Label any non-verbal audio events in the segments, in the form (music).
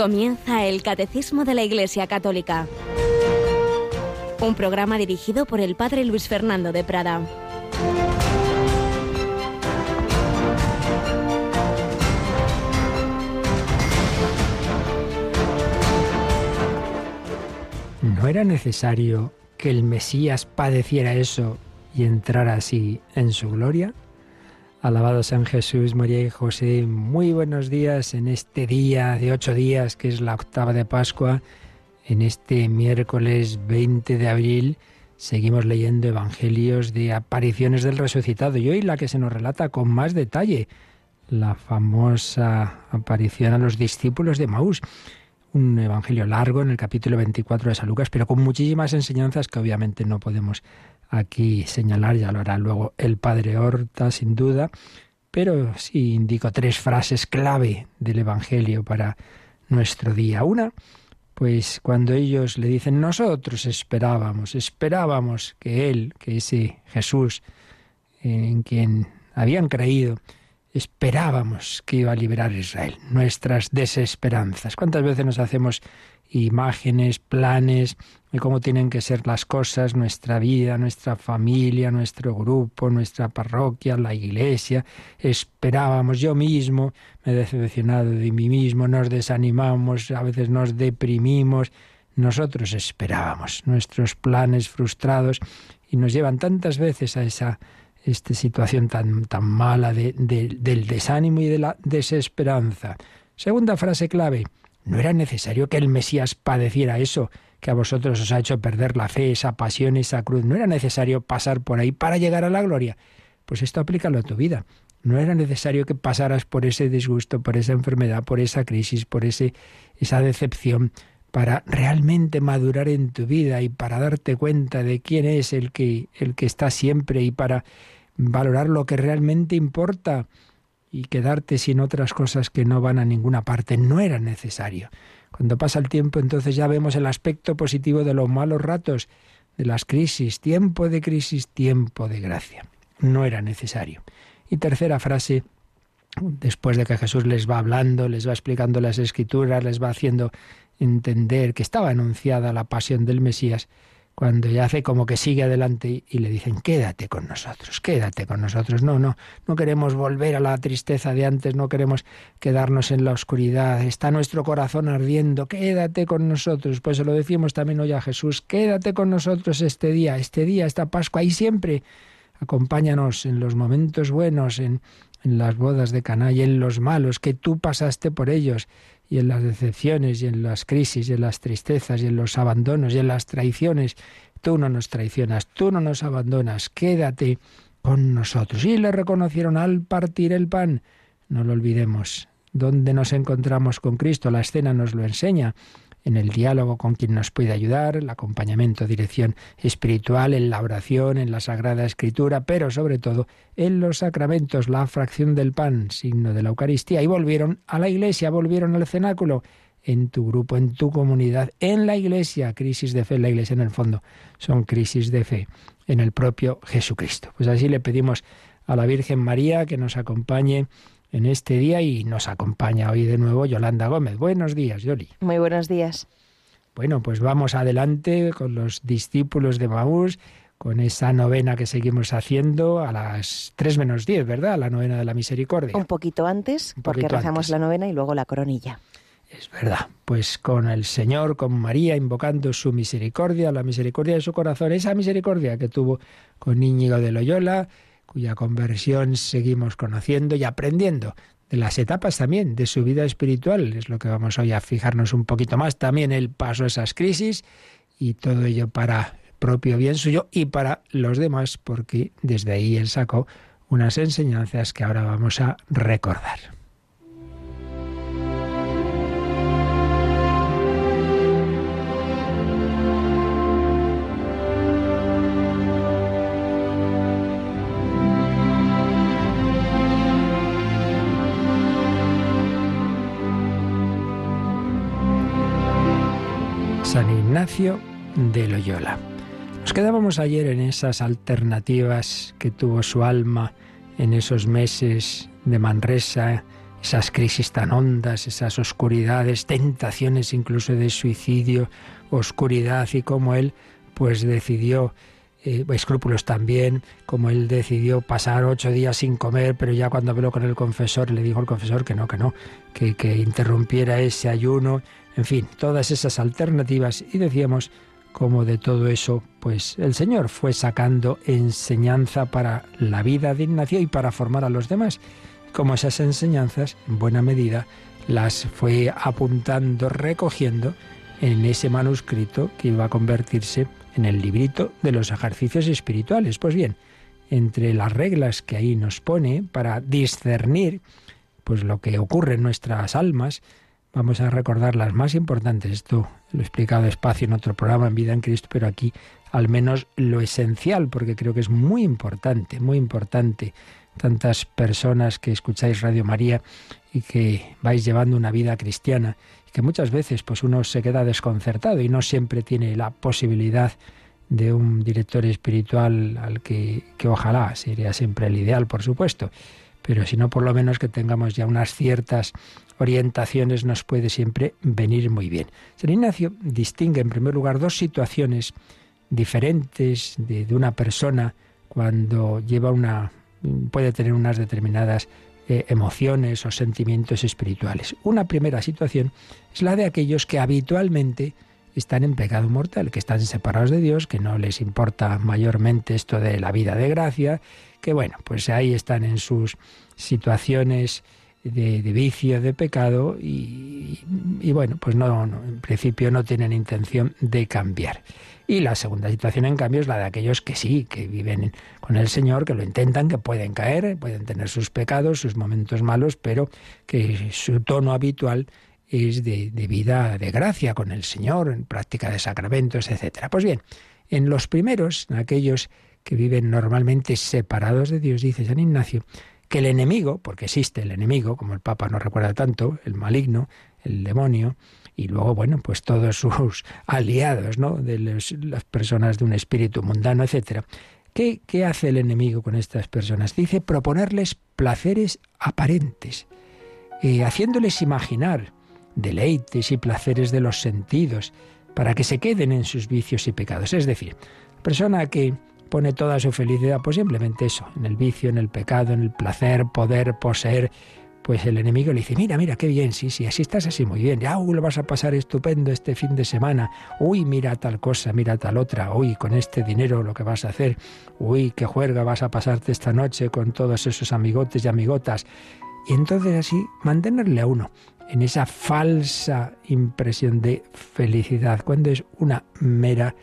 Comienza el Catecismo de la Iglesia Católica. Un programa dirigido por el Padre Luis Fernando de Prada. ¿No era necesario que el Mesías padeciera eso y entrara así en su gloria? Alabado San Jesús, María y José, muy buenos días en este día de ocho días que es la octava de Pascua. En este miércoles 20 de abril seguimos leyendo evangelios de apariciones del resucitado y hoy la que se nos relata con más detalle, la famosa aparición a los discípulos de Maús. Un evangelio largo en el capítulo 24 de San Lucas, pero con muchísimas enseñanzas que obviamente no podemos aquí señalar, ya lo hará luego el padre Horta, sin duda, pero sí indico tres frases clave del Evangelio para nuestro día. Una, pues cuando ellos le dicen, nosotros esperábamos, esperábamos que Él, que ese Jesús en quien habían creído, esperábamos que iba a liberar Israel, nuestras desesperanzas. ¿Cuántas veces nos hacemos imágenes, planes de cómo tienen que ser las cosas, nuestra vida, nuestra familia, nuestro grupo, nuestra parroquia, la iglesia. Esperábamos, yo mismo me he decepcionado de mí mismo, nos desanimamos, a veces nos deprimimos. Nosotros esperábamos nuestros planes frustrados y nos llevan tantas veces a esa esta situación tan, tan mala del desánimo y de la desesperanza. Segunda frase clave, ¿No era necesario que el Mesías padeciera eso que a vosotros os ha hecho perder la fe, esa pasión, esa cruz? ¿No era necesario pasar por ahí para llegar a la gloria? Pues esto aplícalo a tu vida. No era necesario que pasaras por ese disgusto, por esa enfermedad, por esa crisis, por ese, esa decepción, para realmente madurar en tu vida y para darte cuenta de quién es el que, el que está siempre y para valorar lo que realmente importa y quedarte sin otras cosas que no van a ninguna parte. No era necesario. Cuando pasa el tiempo, entonces ya vemos el aspecto positivo de los malos ratos, de las crisis. Tiempo de crisis, tiempo de gracia. No era necesario. Y tercera frase, después de que Jesús les va hablando, les va explicando las escrituras, les va haciendo entender que estaba anunciada la pasión del Mesías, cuando ya hace como que sigue adelante y le dicen, quédate con nosotros, quédate con nosotros. No, no, no queremos volver a la tristeza de antes, no queremos quedarnos en la oscuridad, está nuestro corazón ardiendo, quédate con nosotros. Pues se lo decimos también hoy a Jesús, quédate con nosotros este día, este día, esta Pascua y siempre. Acompáñanos en los momentos buenos, en, en las bodas de Caná y en los malos que tú pasaste por ellos y en las decepciones y en las crisis y en las tristezas y en los abandonos y en las traiciones. Tú no nos traicionas, tú no nos abandonas, quédate con nosotros. Y le reconocieron al partir el pan. No lo olvidemos. ¿Dónde nos encontramos con Cristo? La escena nos lo enseña en el diálogo con quien nos puede ayudar, el acompañamiento, dirección espiritual, en la oración, en la Sagrada Escritura, pero sobre todo en los sacramentos, la fracción del pan, signo de la Eucaristía. Y volvieron a la iglesia, volvieron al cenáculo, en tu grupo, en tu comunidad, en la iglesia, crisis de fe, en la iglesia en el fondo son crisis de fe en el propio Jesucristo. Pues así le pedimos a la Virgen María que nos acompañe en este día y nos acompaña hoy de nuevo Yolanda Gómez. Buenos días, Yoli. Muy buenos días. Bueno, pues vamos adelante con los discípulos de Maús, con esa novena que seguimos haciendo a las 3 menos 10, ¿verdad? La novena de la misericordia. Un poquito antes, porque rezamos la novena y luego la coronilla. Es verdad, pues con el Señor, con María, invocando su misericordia, la misericordia de su corazón, esa misericordia que tuvo con Íñigo de Loyola, cuya conversión seguimos conociendo y aprendiendo de las etapas también de su vida espiritual. Es lo que vamos hoy a fijarnos un poquito más. También el paso a esas crisis y todo ello para propio bien suyo y para los demás, porque desde ahí él sacó unas enseñanzas que ahora vamos a recordar. San Ignacio de Loyola. Nos quedábamos ayer en esas alternativas que tuvo su alma en esos meses de Manresa, esas crisis tan hondas, esas oscuridades, tentaciones incluso de suicidio, oscuridad y como él pues decidió eh, escrúpulos también, como él decidió pasar ocho días sin comer, pero ya cuando habló con el confesor le dijo al confesor que no, que no, que, que interrumpiera ese ayuno, en fin, todas esas alternativas y decíamos como de todo eso, pues el Señor fue sacando enseñanza para la vida de Ignacio y para formar a los demás. Como esas enseñanzas, en buena medida, las fue apuntando, recogiendo en ese manuscrito que iba a convertirse en el librito de los ejercicios espirituales. Pues bien, entre las reglas que ahí nos pone para discernir pues lo que ocurre en nuestras almas, vamos a recordar las más importantes. Esto lo he explicado despacio en otro programa en Vida en Cristo, pero aquí al menos lo esencial, porque creo que es muy importante, muy importante. Tantas personas que escucháis Radio María y que vais llevando una vida cristiana que muchas veces pues uno se queda desconcertado y no siempre tiene la posibilidad de un director espiritual al que, que ojalá sería siempre el ideal, por supuesto, pero si no por lo menos que tengamos ya unas ciertas orientaciones nos puede siempre venir muy bien. San Ignacio distingue en primer lugar dos situaciones diferentes de, una persona cuando lleva una puede tener unas determinadas eh, emociones o sentimientos espirituales. Una primera situación es la de aquellos que habitualmente están en pecado mortal, que están separados de Dios, que no les importa mayormente esto de la vida de gracia, que bueno, pues ahí están en sus situaciones de, vicio, de pecado y, bueno, pues no, en principio no tienen intención de cambiar. Y la segunda situación, en cambio, es la de aquellos que sí, que viven con el Señor, que lo intentan, que pueden caer, pueden tener sus pecados, sus momentos malos, pero que su tono habitual es de, de vida de gracia con el Señor, en práctica de sacramentos, etc. Pues bien, en los primeros, en aquellos que viven normalmente separados de Dios, dice San Ignacio, que el enemigo, porque existe el enemigo, como el Papa no recuerda tanto, el maligno, el demonio, y luego, bueno, pues todos sus (laughs) aliados, ¿no? De las personas de un espíritu mundano, etcétera. ¿Qué, ¿Qué hace el enemigo con estas personas? Dice proponerles placeres aparentes, eh, haciéndoles imaginar deleites y placeres de los sentidos, para que se queden en sus vicios y pecados. Es decir, persona que pone toda su felicidad, pues simplemente eso, en el vicio, en el pecado, en el placer, poder, poseer, pues el enemigo le dice, mira, mira, qué bien, sí, sí, así estás así muy bien, ya, lo vas a pasar estupendo este fin de semana, uy, mira tal cosa, mira tal otra, uy, con este dinero lo que vas a hacer, uy, qué juerga vas a pasarte esta noche con todos esos amigotes y amigotas. Y entonces así mantenerle a uno en esa falsa impresión de felicidad, cuando es una mera,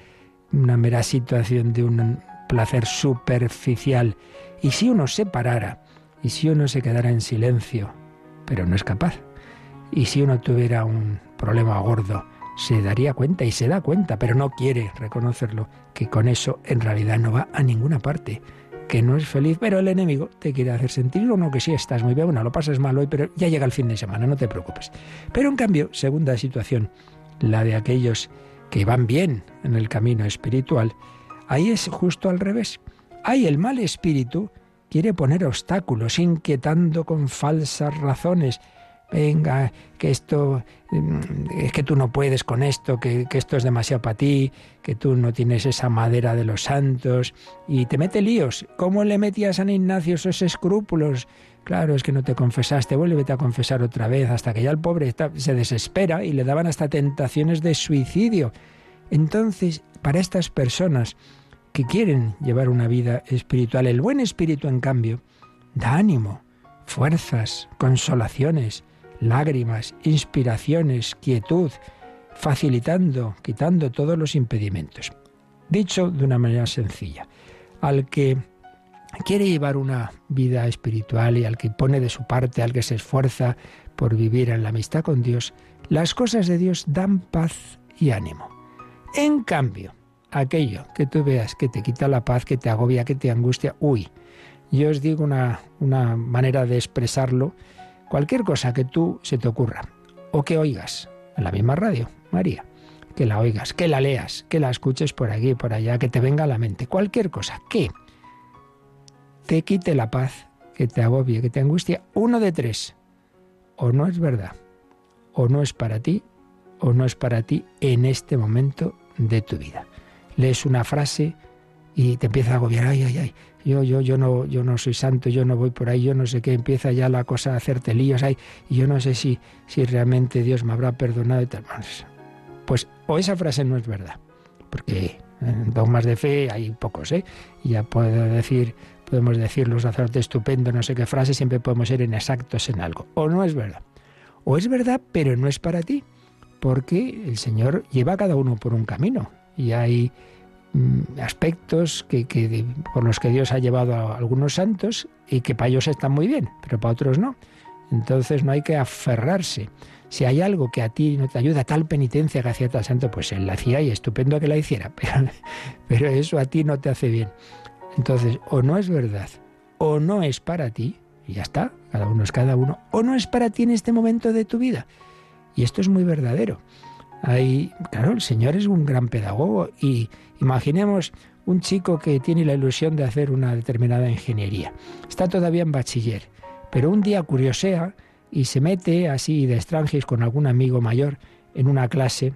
una mera situación de un placer superficial. Y si uno se parara, y si uno se quedara en silencio, pero no es capaz. Y si uno tuviera un problema gordo, se daría cuenta y se da cuenta, pero no quiere reconocerlo, que con eso en realidad no va a ninguna parte, que no es feliz, pero el enemigo te quiere hacer sentir uno que sí estás muy bien, bueno, lo pasas mal hoy, pero ya llega el fin de semana, no te preocupes. Pero en cambio, segunda situación, la de aquellos que van bien en el camino espiritual, ahí es justo al revés. Hay el mal espíritu quiere poner obstáculos, inquietando con falsas razones. Venga, que esto mm, es que tú no puedes con esto, que, esto es demasiado para ti, que tú no tienes esa madera de los santos, y te mete líos. ¿Cómo le metía a San Ignacio esos escrúpulos? Claro, es que no te confesaste, vuélvete a confesar otra vez, hasta que ya el pobre se desespera y le daban hasta tentaciones de suicidio. Entonces, para estas personas, que quieren llevar una vida espiritual. El buen espíritu, en cambio, da ánimo, fuerzas, consolaciones, lágrimas, inspiraciones, quietud, facilitando, quitando todos los impedimentos. Dicho de una manera sencilla, al que quiere llevar una vida espiritual y al que pone de su parte, al que se esfuerza por vivir en la amistad con Dios, las cosas de Dios dan paz y ánimo. En cambio, aquello que tú veas que te quita la paz, que te agobia, que te angustia, uy, yo os digo una, una manera de expresarlo, cualquier cosa que tú se te ocurra o que oigas en la misma radio, María, que la oigas, que la leas, que la escuches por aquí, por allá, que te venga a la mente, cualquier cosa que te quite la paz, que te agobie, que te angustia, uno de tres, o no es verdad, o no es para ti, o no es para ti en este momento de tu vida. Lees una frase y te empieza a agobiar, ay, ay, ay, yo, yo, yo no, yo no soy santo, yo no voy por ahí, yo no sé qué, empieza ya la cosa a hacerte líos, ay, y yo no sé si, si realmente Dios me habrá perdonado y tal. Pues o esa frase no es verdad, porque en dogmas de fe hay pocos, ¿eh? Ya puedo decir, podemos decir los sacerdotes estupendo, no sé qué frase, siempre podemos ser inexactos en algo. O no es verdad. O es verdad, pero no es para ti, porque el Señor lleva a cada uno por un camino. Y hay mm, aspectos que, por los que Dios ha llevado a algunos santos y que para ellos están muy bien, pero para otros no. Entonces no hay que aferrarse. Si hay algo que a ti no te ayuda, tal penitencia que hacía tal santo, pues él la hacía y estupendo que la hiciera, (laughs) pero, pero eso a ti no te hace bien. Entonces, o no es verdad, o no es para ti, y ya está, cada uno es cada uno, o no es para ti en este momento de tu vida. Y esto es muy verdadero. Hay, claro, el Señor es un gran pedagogo y imaginemos un chico que tiene la ilusión de hacer una determinada ingeniería. Está todavía en bachiller, pero un día curiosea y se mete así de extranjis con algún amigo mayor en una clase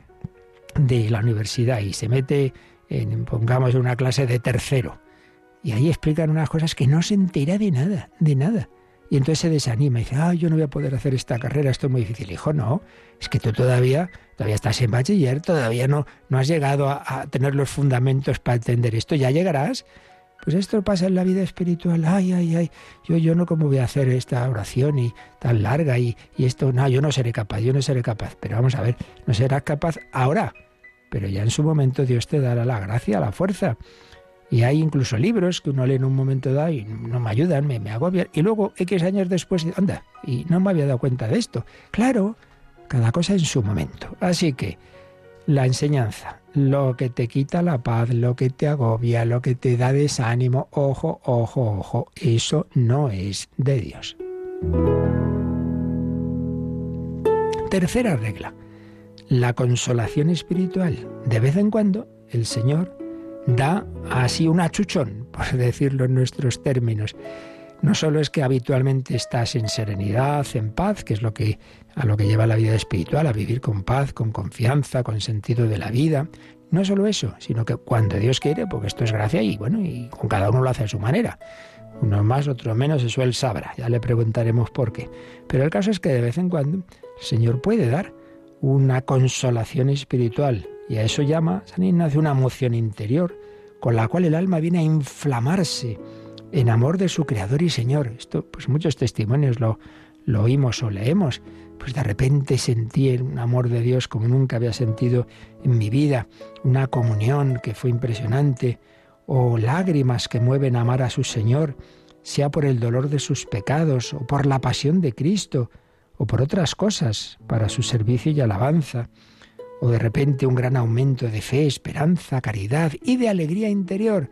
de la universidad y se mete, en, pongamos, en una clase de tercero. Y ahí explican unas cosas que no se entera de nada, de nada. Y entonces se desanima y dice, ah, yo no voy a poder hacer esta carrera, esto es muy difícil. Hijo, no, es que tú todavía, todavía estás en bachiller, todavía no, no has llegado a, tener los fundamentos para entender esto, ya llegarás. Pues esto pasa en la vida espiritual. Ay, ay, ay, yo, yo no cómo voy a hacer esta oración y tan larga y, y esto, no, yo no seré capaz, yo no seré capaz. Pero vamos a ver, no serás capaz ahora, pero ya en su momento Dios te dará la gracia, la fuerza. Y hay incluso libros que uno lee en un momento dado y no me ayudan, me, me agobian. Y luego, X años después, anda, y no me había dado cuenta de esto. Claro, cada cosa en su momento. Así que la enseñanza, lo que te quita la paz, lo que te agobia, lo que te da desánimo, ojo, ojo, ojo, eso no es de Dios. Tercera regla, la consolación espiritual. De vez en cuando el Señor da así un achuchón, por (laughs) decirlo en nuestros términos. No solo es que habitualmente estás en serenidad, en paz, que es lo que a lo que lleva la vida espiritual, a vivir con paz, con confianza, con sentido de la vida. No solo eso, sino que cuando Dios quiere, porque esto es gracia y bueno, y con cada uno lo hace a su manera. Uno más, otro menos, eso él sabrá, ya le preguntaremos por qué. Pero el caso es que de vez en cuando el Señor puede dar una consolación espiritual y a eso llama San Ignacio una emoción interior con la cual el alma viene a inflamarse en amor de su Creador y Señor. Esto, pues muchos testimonios lo, oímos o leemos. Pues de repente sentí un amor de Dios como nunca había sentido en mi vida, una comunión que fue impresionante, o lágrimas que mueven a amar a su Señor, sea por el dolor de sus pecados, o por la pasión de Cristo, o por otras cosas, para su servicio y alabanza, o de repente un gran aumento de fe, esperanza, caridad y de alegría interior,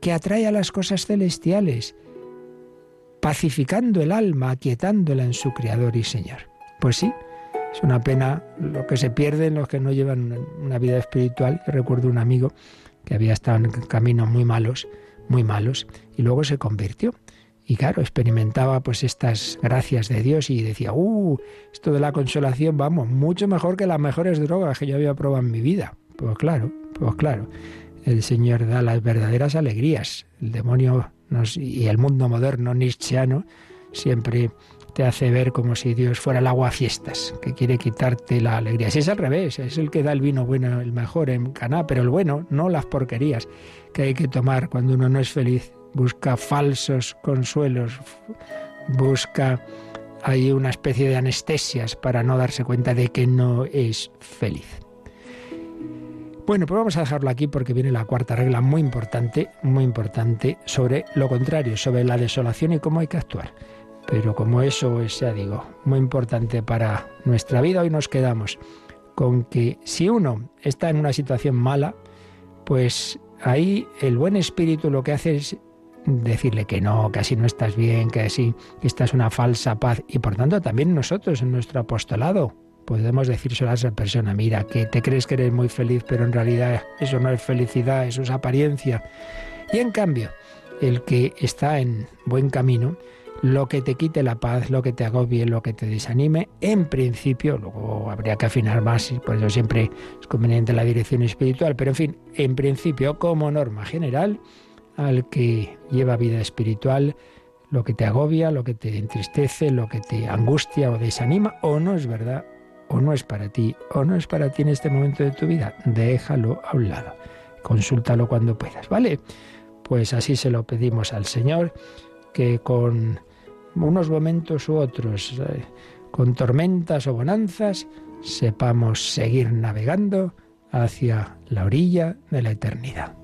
que atrae a las cosas celestiales, pacificando el alma, aquietándola en su Creador y Señor. Pues sí, es una pena lo que se pierde en los que no llevan una vida espiritual. Yo recuerdo un amigo que había estado en caminos muy malos, muy malos, y luego se convirtió. Y claro, experimentaba pues estas gracias de Dios y decía, uh, esto de la consolación, vamos, mucho mejor que las mejores drogas que yo había probado en mi vida. Pues claro, pues claro, el Señor da las verdaderas alegrías. El demonio y el mundo moderno nietzscheano siempre te hace ver como si Dios fuera el agua fiestas, que quiere quitarte la alegría. Si es al revés, es el que da el vino bueno, el mejor en Caná, pero el bueno, no las porquerías que hay que tomar cuando uno no es feliz. Busca falsos consuelos, busca ahí una especie de anestesias para no darse cuenta de que no es feliz. Bueno, pues vamos a dejarlo aquí porque viene la cuarta regla muy importante, muy importante sobre lo contrario, sobre la desolación y cómo hay que actuar. Pero como eso es, ya digo, muy importante para nuestra vida, hoy nos quedamos con que si uno está en una situación mala, pues ahí el buen espíritu lo que hace es decirle que no, que así no estás bien, que así que esta es una falsa paz. Y por tanto también nosotros en nuestro apostolado podemos decírselo a esa persona, mira, que te crees que eres muy feliz, pero en realidad eso no es felicidad, eso es apariencia. Y en cambio, el que está en buen camino, lo que te quite la paz, lo que te agobie, lo que te desanime, en principio, luego habría que afinar más y por eso siempre es conveniente la dirección espiritual, pero en fin, en principio, como norma general, al que lleva vida espiritual, lo que te agobia, lo que te entristece, lo que te angustia o desanima, o no es verdad, o no es para ti, o no es para ti en este momento de tu vida, déjalo a un lado. Consúltalo cuando puedas, ¿vale? Pues así se lo pedimos al Señor, que con unos momentos u otros, eh, con tormentas o bonanzas, sepamos seguir navegando hacia la orilla de la eternidad.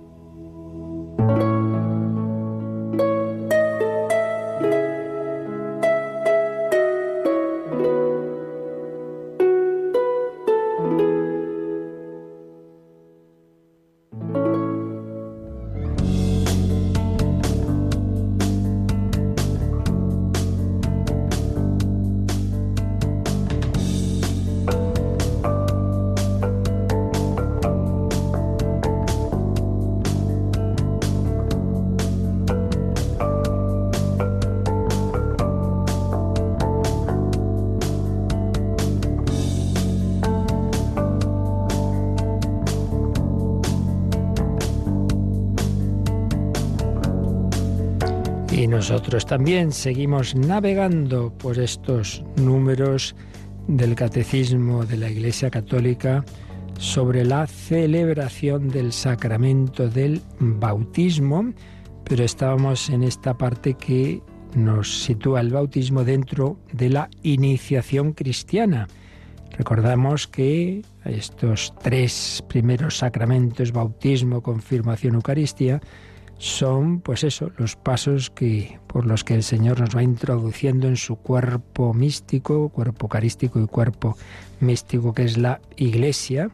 Nosotros también seguimos navegando por estos números del Catecismo de la Iglesia Católica sobre la celebración del sacramento del bautismo, pero estábamos en esta parte que nos sitúa el bautismo dentro de la iniciación cristiana. Recordamos que estos tres primeros sacramentos, bautismo, confirmación, Eucaristía, son, pues eso, los pasos que, por los que el Señor nos va introduciendo en su cuerpo místico, cuerpo eucarístico y cuerpo místico que es la Iglesia,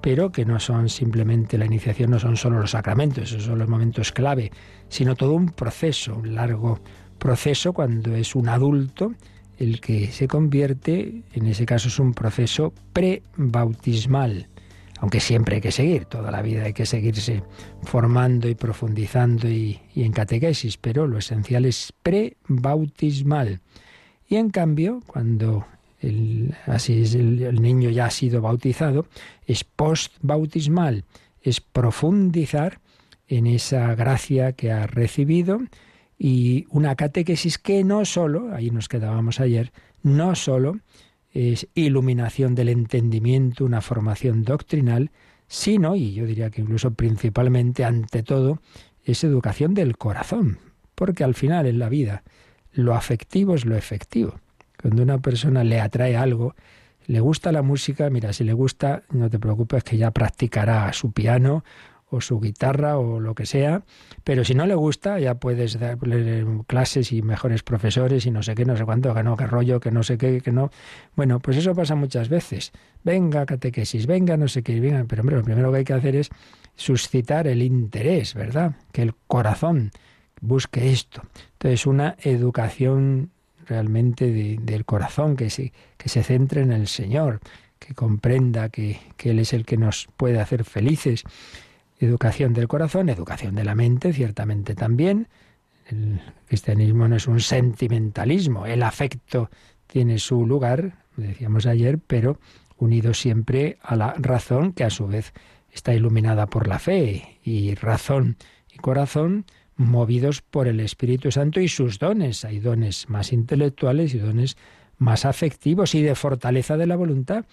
pero que no son simplemente la iniciación, no son solo los sacramentos, esos son los momentos clave, sino todo un proceso, un largo proceso cuando es un adulto el que se convierte, en ese caso es un proceso pre-bautismal aunque siempre hay que seguir, toda la vida hay que seguirse formando y profundizando y, en catequesis, pero lo esencial es pre-bautismal. Y en cambio, cuando el, así es el, niño ya ha sido bautizado, es post-bautismal, es profundizar en esa gracia que ha recibido y una catequesis que no solo, ahí nos quedábamos ayer, no solo es iluminación del entendimiento, una formación doctrinal, sino, y yo diría que incluso principalmente, ante todo, es educación del corazón, porque al final en la vida lo afectivo es lo efectivo. Cuando una persona le atrae algo, le gusta la música, mira, si le gusta, no te preocupes que ya practicará su piano o su guitarra o lo que sea, pero si no le gusta ya puedes darle clases y mejores profesores y no sé qué, no sé cuánto, que no, qué rollo, que no sé qué, que no. Bueno, pues eso pasa muchas veces. Venga catequesis, venga no sé qué, venga, pero hombre, lo primero que hay que hacer es suscitar el interés, ¿verdad? Que el corazón busque esto. Entonces, una educación realmente del corazón, que se, que se centre en el Señor, que comprenda que, que Él es el que nos puede hacer felices Educación del corazón, educación de la mente, ciertamente también. El cristianismo no es un sentimentalismo, el afecto tiene su lugar, decíamos ayer, pero unido siempre a la razón, que a su vez está iluminada por la fe, y razón y corazón movidos por el Espíritu Santo y sus dones. Hay dones más intelectuales y dones más afectivos y de fortaleza de la voluntad,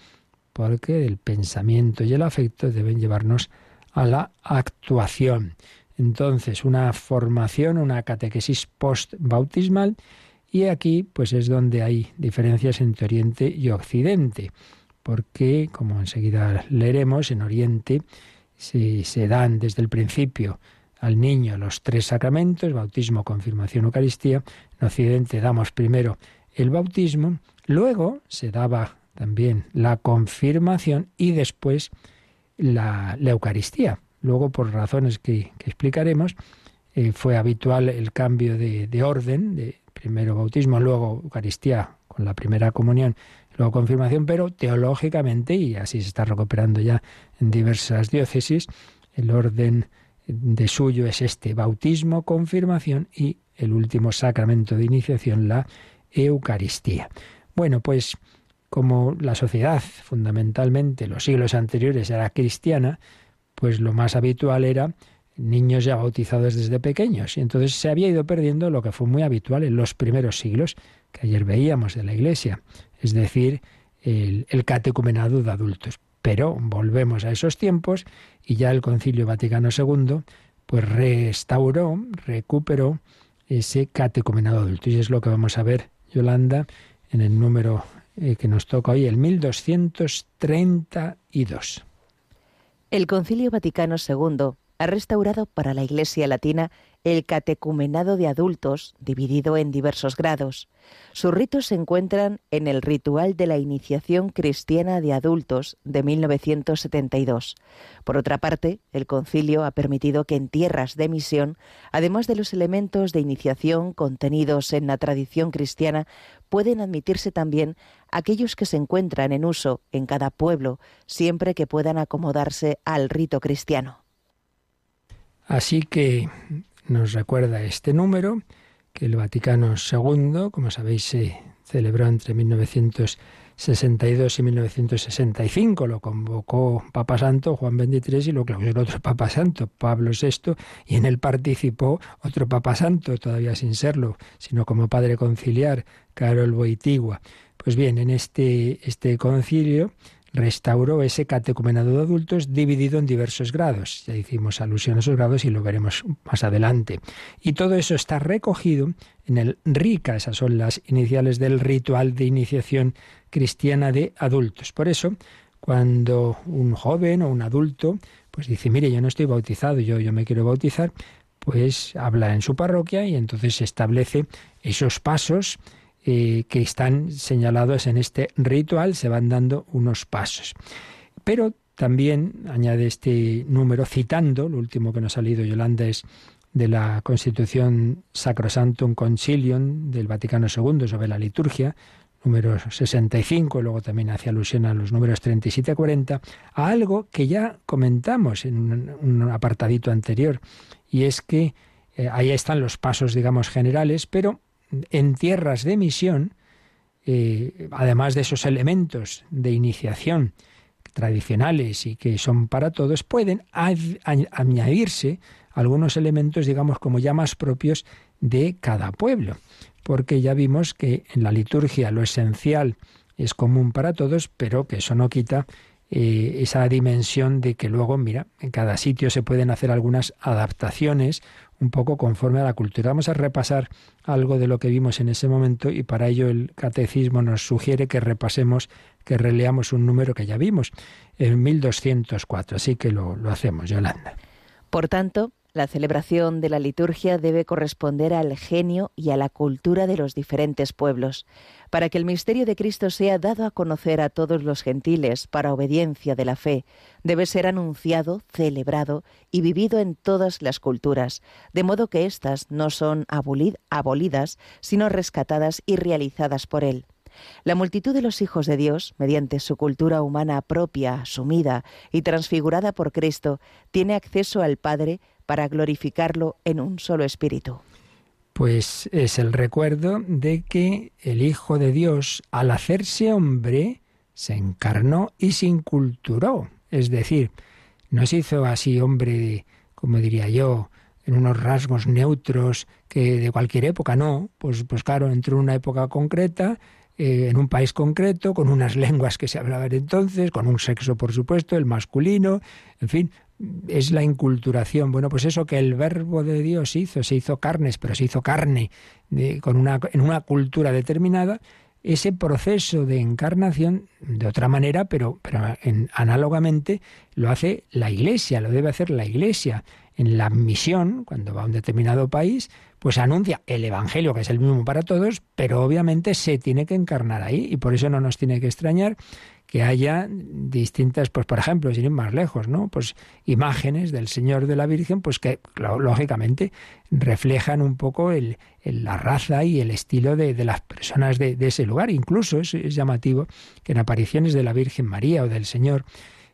porque el pensamiento y el afecto deben llevarnos a la actuación. Entonces, una formación, una catequesis post-bautismal, y aquí pues es donde hay diferencias entre Oriente y Occidente, porque, como enseguida leeremos, en Oriente se dan desde el principio al niño los tres sacramentos, bautismo, confirmación, Eucaristía. En Occidente damos primero el bautismo, luego se daba también la confirmación y después la, Eucaristía. Luego, por razones que, explicaremos, eh, fue habitual el cambio de, orden, de primero bautismo, luego Eucaristía con la primera comunión, luego confirmación, pero teológicamente, y así se está recuperando ya en diversas diócesis, el orden de suyo es este bautismo, confirmación y el último sacramento de iniciación, la Eucaristía. Bueno, pues como la sociedad fundamentalmente los siglos anteriores era cristiana, pues lo más habitual era niños ya bautizados desde pequeños. Y entonces se había ido perdiendo lo que fue muy habitual en los primeros siglos, que ayer veíamos de la Iglesia, es decir, el, el catecumenado de adultos. Pero volvemos a esos tiempos y ya el Concilio Vaticano II pues restauró, recuperó ese catecumenado adulto. Y es lo que vamos a ver, Yolanda, en el número eh, que nos toca hoy, el 1232. El Concilio Vaticano II ha restaurado para la Iglesia Latina el catecumenado de adultos, dividido en diversos grados. Sus ritos se encuentran en el Ritual de la Iniciación Cristiana de Adultos de 1972. Por otra parte, el concilio ha permitido que en tierras de misión, además de los elementos de iniciación contenidos en la tradición cristiana, pueden admitirse también aquellos que se encuentran en uso en cada pueblo, siempre que puedan acomodarse al rito cristiano. Así que nos recuerda este número que el Vaticano II, como sabéis, se celebró entre 1962 y 1965. Lo convocó Papa Santo Juan XXIII y lo clausuró otro Papa Santo, Pablo VI, y en él participó otro Papa Santo, todavía sin serlo, sino como padre conciliar, Carol Boitigua. Pues bien, en este, este concilio restauró ese catecumenado de adultos dividido en diversos grados. Ya hicimos alusión a esos grados y lo veremos más adelante. Y todo eso está recogido en el RICA, esas son las iniciales del ritual de iniciación cristiana de adultos. Por eso, cuando un joven o un adulto pues dice, mire, yo no estoy bautizado, yo, yo me quiero bautizar, pues habla en su parroquia y entonces se establece esos pasos eh, que están señalados en este ritual, se van dando unos pasos. Pero también añade este número citando, lo último que nos ha salido Yolanda es de la Constitución Sacrosantum Concilium del Vaticano II sobre la liturgia, número 65, luego también hace alusión a los números 37 y 40, a algo que ya comentamos en un, apartadito anterior, y es que eh, ahí están los pasos, digamos, generales, pero en tierras de misión, eh, además de esos elementos de iniciación tradicionales y que son para todos, pueden añadirse algunos elementos, digamos, como ya más propios de cada pueblo. Porque ya vimos que en la liturgia lo esencial es común para todos, pero que eso no quita eh, esa dimensión de que luego, mira, en cada sitio se pueden hacer algunas adaptaciones un poco conforme a la cultura. Vamos a repasar algo de lo que vimos en ese momento y para ello el catecismo nos sugiere que repasemos, que releamos un número que ya vimos, en 1204. Así que lo, lo hacemos, Yolanda. Por tanto, la celebración de la liturgia debe corresponder al genio y a la cultura de los diferentes pueblos, para que el misterio de Cristo sea dado a conocer a todos los gentiles para obediencia de la fe, debe ser anunciado, celebrado y vivido en todas las culturas, de modo que éstas no son abolidas, sino rescatadas y realizadas por Él. La multitud de los hijos de Dios, mediante su cultura humana propia, asumida y transfigurada por Cristo, tiene acceso al Padre para glorificarlo en un solo espíritu. Pues es el recuerdo de que el Hijo de Dios, al hacerse hombre, se encarnó y se inculturó. Es decir, no se hizo así hombre, como diría yo, en unos rasgos neutros que de cualquier época, no. Pues, pues claro, entró en una época concreta, eh, en un país concreto, con unas (laughs) lenguas que se hablaban entonces, con un sexo, por supuesto, el masculino, en fin, es la inculturación. Bueno, pues eso que el verbo de Dios hizo, se hizo carnes, pero se hizo carne con una, en una cultura determinada, ese proceso de encarnación, de otra manera, pero, pero análogamente, lo hace la Iglesia, lo debe hacer la Iglesia. En la misión, cuando va a un determinado país, pues anuncia el Evangelio, que es el mismo para todos, pero obviamente se tiene que encarnar ahí, y por eso no nos tiene que extrañar que haya distintas, pues por ejemplo, sin ir más lejos, ¿no? Pues imágenes del Señor de la Virgen, pues que lógicamente reflejan un poco el, la raza y el estilo de, las personas de, ese lugar. Incluso es, es, llamativo que en apariciones de la Virgen María o del Señor,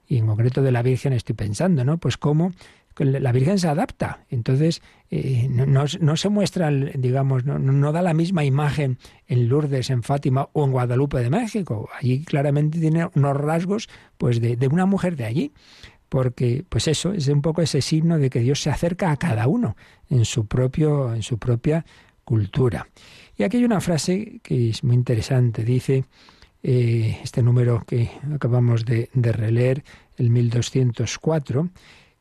y en concreto de la Virgen estoy pensando, ¿no? Pues cómo la Virgen se adapta. Entonces, eh, no, se muestra, digamos, no, da la misma imagen en Lourdes, en Fátima o en Guadalupe de México. Allí claramente tiene unos rasgos pues de, de una mujer de allí porque pues eso es un poco ese signo de que Dios se acerca a cada uno en su propio en su propia cultura. Y aquí hay una frase que es muy interesante, dice eh, este número que acabamos de, de releer, el 1204,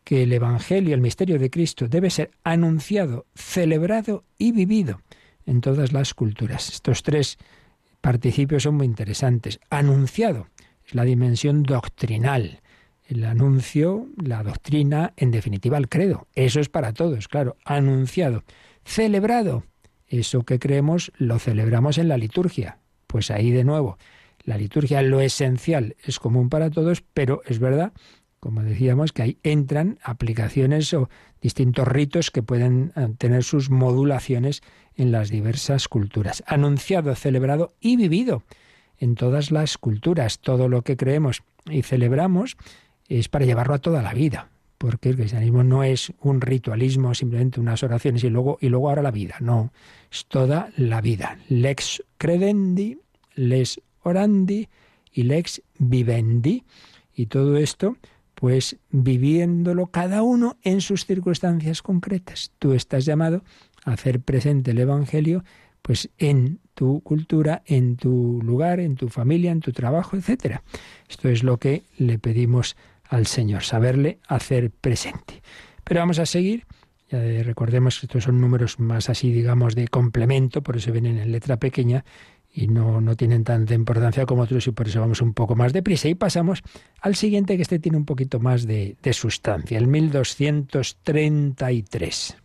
que el Evangelio, el misterio de Cristo, debe ser anunciado, celebrado y vivido en todas las culturas. Estos tres participios son muy interesantes. Anunciado es la dimensión doctrinal, el anuncio, la doctrina, en definitiva el credo. Eso es para todos, claro. Anunciado. Celebrado. Eso que creemos lo celebramos en la liturgia. Pues ahí de nuevo, la liturgia, lo esencial, es común para todos, pero es verdad, como decíamos, que ahí entran aplicaciones o distintos ritos que pueden eh, tener sus modulaciones en las diversas culturas. Anunciado, celebrado y vivido en todas las culturas. Todo lo que creemos y celebramos es para llevarlo a toda la vida, porque el cristianismo no es un ritualismo, simplemente unas oraciones y luego, y luego ahora la vida, no, es toda la vida. Lex credendi, les orandi y lex vivendi. Y todo esto, pues viviéndolo cada uno en sus circunstancias concretas. Tú estás llamado a hacer presente el Evangelio pues en tu cultura, en tu lugar, en tu familia, en tu trabajo, etcétera. Esto es lo que le pedimos al Señor, saberle hacer presente. Pero vamos a seguir. Ya recordemos que estos son números más así, digamos, de complemento, por eso vienen en letra pequeña y no, no tienen tanta importancia como otros y por eso vamos un poco más deprisa. Y pasamos al siguiente, que este tiene un poquito más de, de sustancia, el 1233.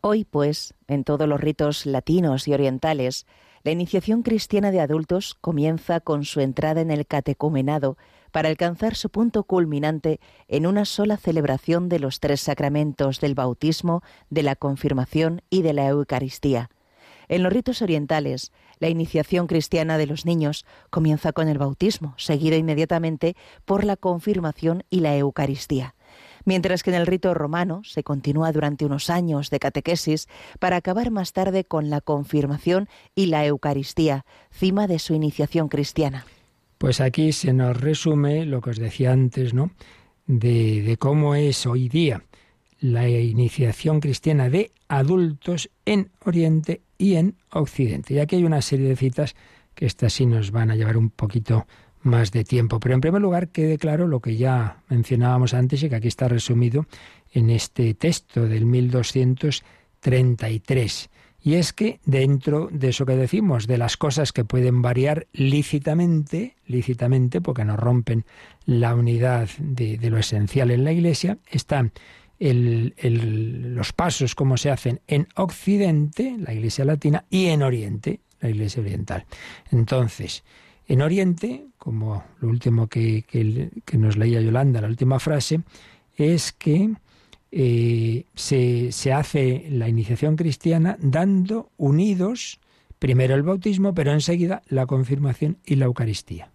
Hoy, pues, en todos los ritos latinos y orientales, la iniciación cristiana de adultos comienza con su entrada en el catecumenado para alcanzar su punto culminante en una sola celebración de los tres sacramentos del bautismo, de la confirmación y de la Eucaristía. En los ritos orientales, la iniciación cristiana de los niños comienza con el bautismo, seguido inmediatamente por la confirmación y la Eucaristía mientras que en el rito romano se continúa durante unos años de catequesis para acabar más tarde con la confirmación y la Eucaristía, cima de su iniciación cristiana. Pues aquí se nos resume lo que os decía antes, ¿no? De, cómo es hoy día la iniciación cristiana de adultos en Oriente y en Occidente. Y aquí hay una serie de citas que estas sí nos van a llevar un poquito más de tiempo. Pero en primer lugar quede claro lo que ya mencionábamos antes y que aquí está resumido en este texto del 1233. Y es que dentro de eso que decimos, de las cosas que pueden variar lícitamente, lícitamente, porque no rompen la unidad de, lo esencial en la Iglesia, están los pasos como se hacen en Occidente, la Iglesia latina, y en Oriente, la Iglesia oriental. Entonces, en Oriente, como lo último que, nos leía Yolanda, la última frase, es que eh, se, hace la iniciación cristiana dando unidos primero el bautismo, pero enseguida la confirmación y la Eucaristía.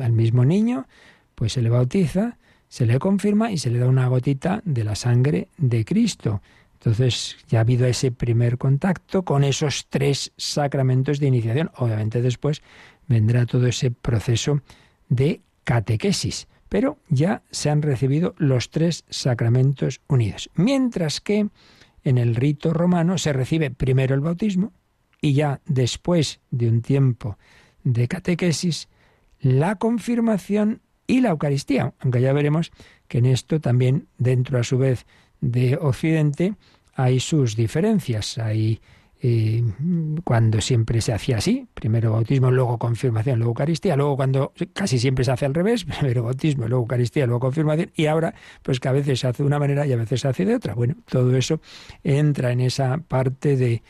Al mismo niño, pues se le bautiza, se le confirma y se le da una gotita de la sangre de Cristo. Entonces ya ha habido ese primer contacto con esos tres sacramentos de iniciación. Obviamente después vendrá todo ese proceso de catequesis pero ya se han recibido los tres sacramentos unidos. Mientras que en el rito romano se recibe primero el bautismo y ya después de un tiempo de catequesis, la confirmación y la Eucaristía, aunque ya veremos que en esto también dentro a su vez de Occidente hay sus diferencias, hay cuando siempre se hacía así, primero bautismo, luego confirmación, luego Eucaristía, luego cuando casi siempre se hace al revés, (laughs) primero bautismo, luego Eucaristía, luego confirmación, y ahora pues que a veces se hace de una manera y a veces se hace de otra. Bueno, todo eso entra en esa parte de,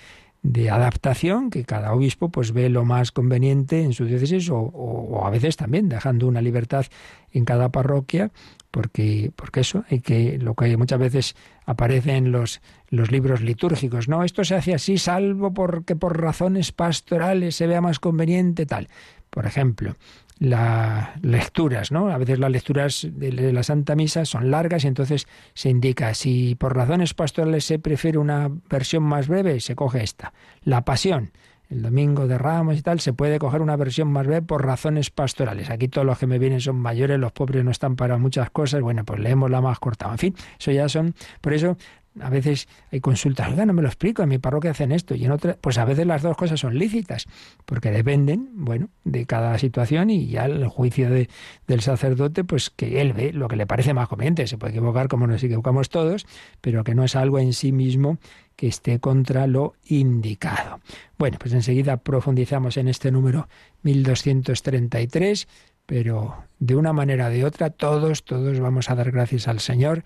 de adaptación que cada obispo pues ve lo más conveniente en su diócesis o, o, a veces también dejando una libertad en cada parroquia porque, porque eso, hay que, lo que muchas veces aparece en los, los libros litúrgicos, no, esto se hace así, salvo porque por razones pastorales se vea más conveniente, tal. Por ejemplo, las lecturas, ¿no? A veces las lecturas de la Santa Misa son largas y entonces se indica si por razones pastorales se prefiere una versión más breve, se coge esta. La Pasión, el domingo de Ramos y tal, se puede coger una versión más breve por razones pastorales. Aquí todos los que me vienen son mayores, los pobres no están para muchas cosas, bueno, pues leemos la más corta. En fin, eso ya son, por eso a veces hay consultas, oiga, no me lo explico, en mi parroquia hacen esto, y en otra, pues a veces las dos cosas son lícitas, porque dependen, bueno, de cada situación y ya el juicio de, del sacerdote, pues que él ve lo que le parece más conveniente, se puede equivocar como nos equivocamos todos, pero que no es algo en sí mismo que esté contra lo indicado. Bueno, pues enseguida profundizamos en este número 1233, pero de una manera o de otra, todos, todos vamos a dar gracias al Señor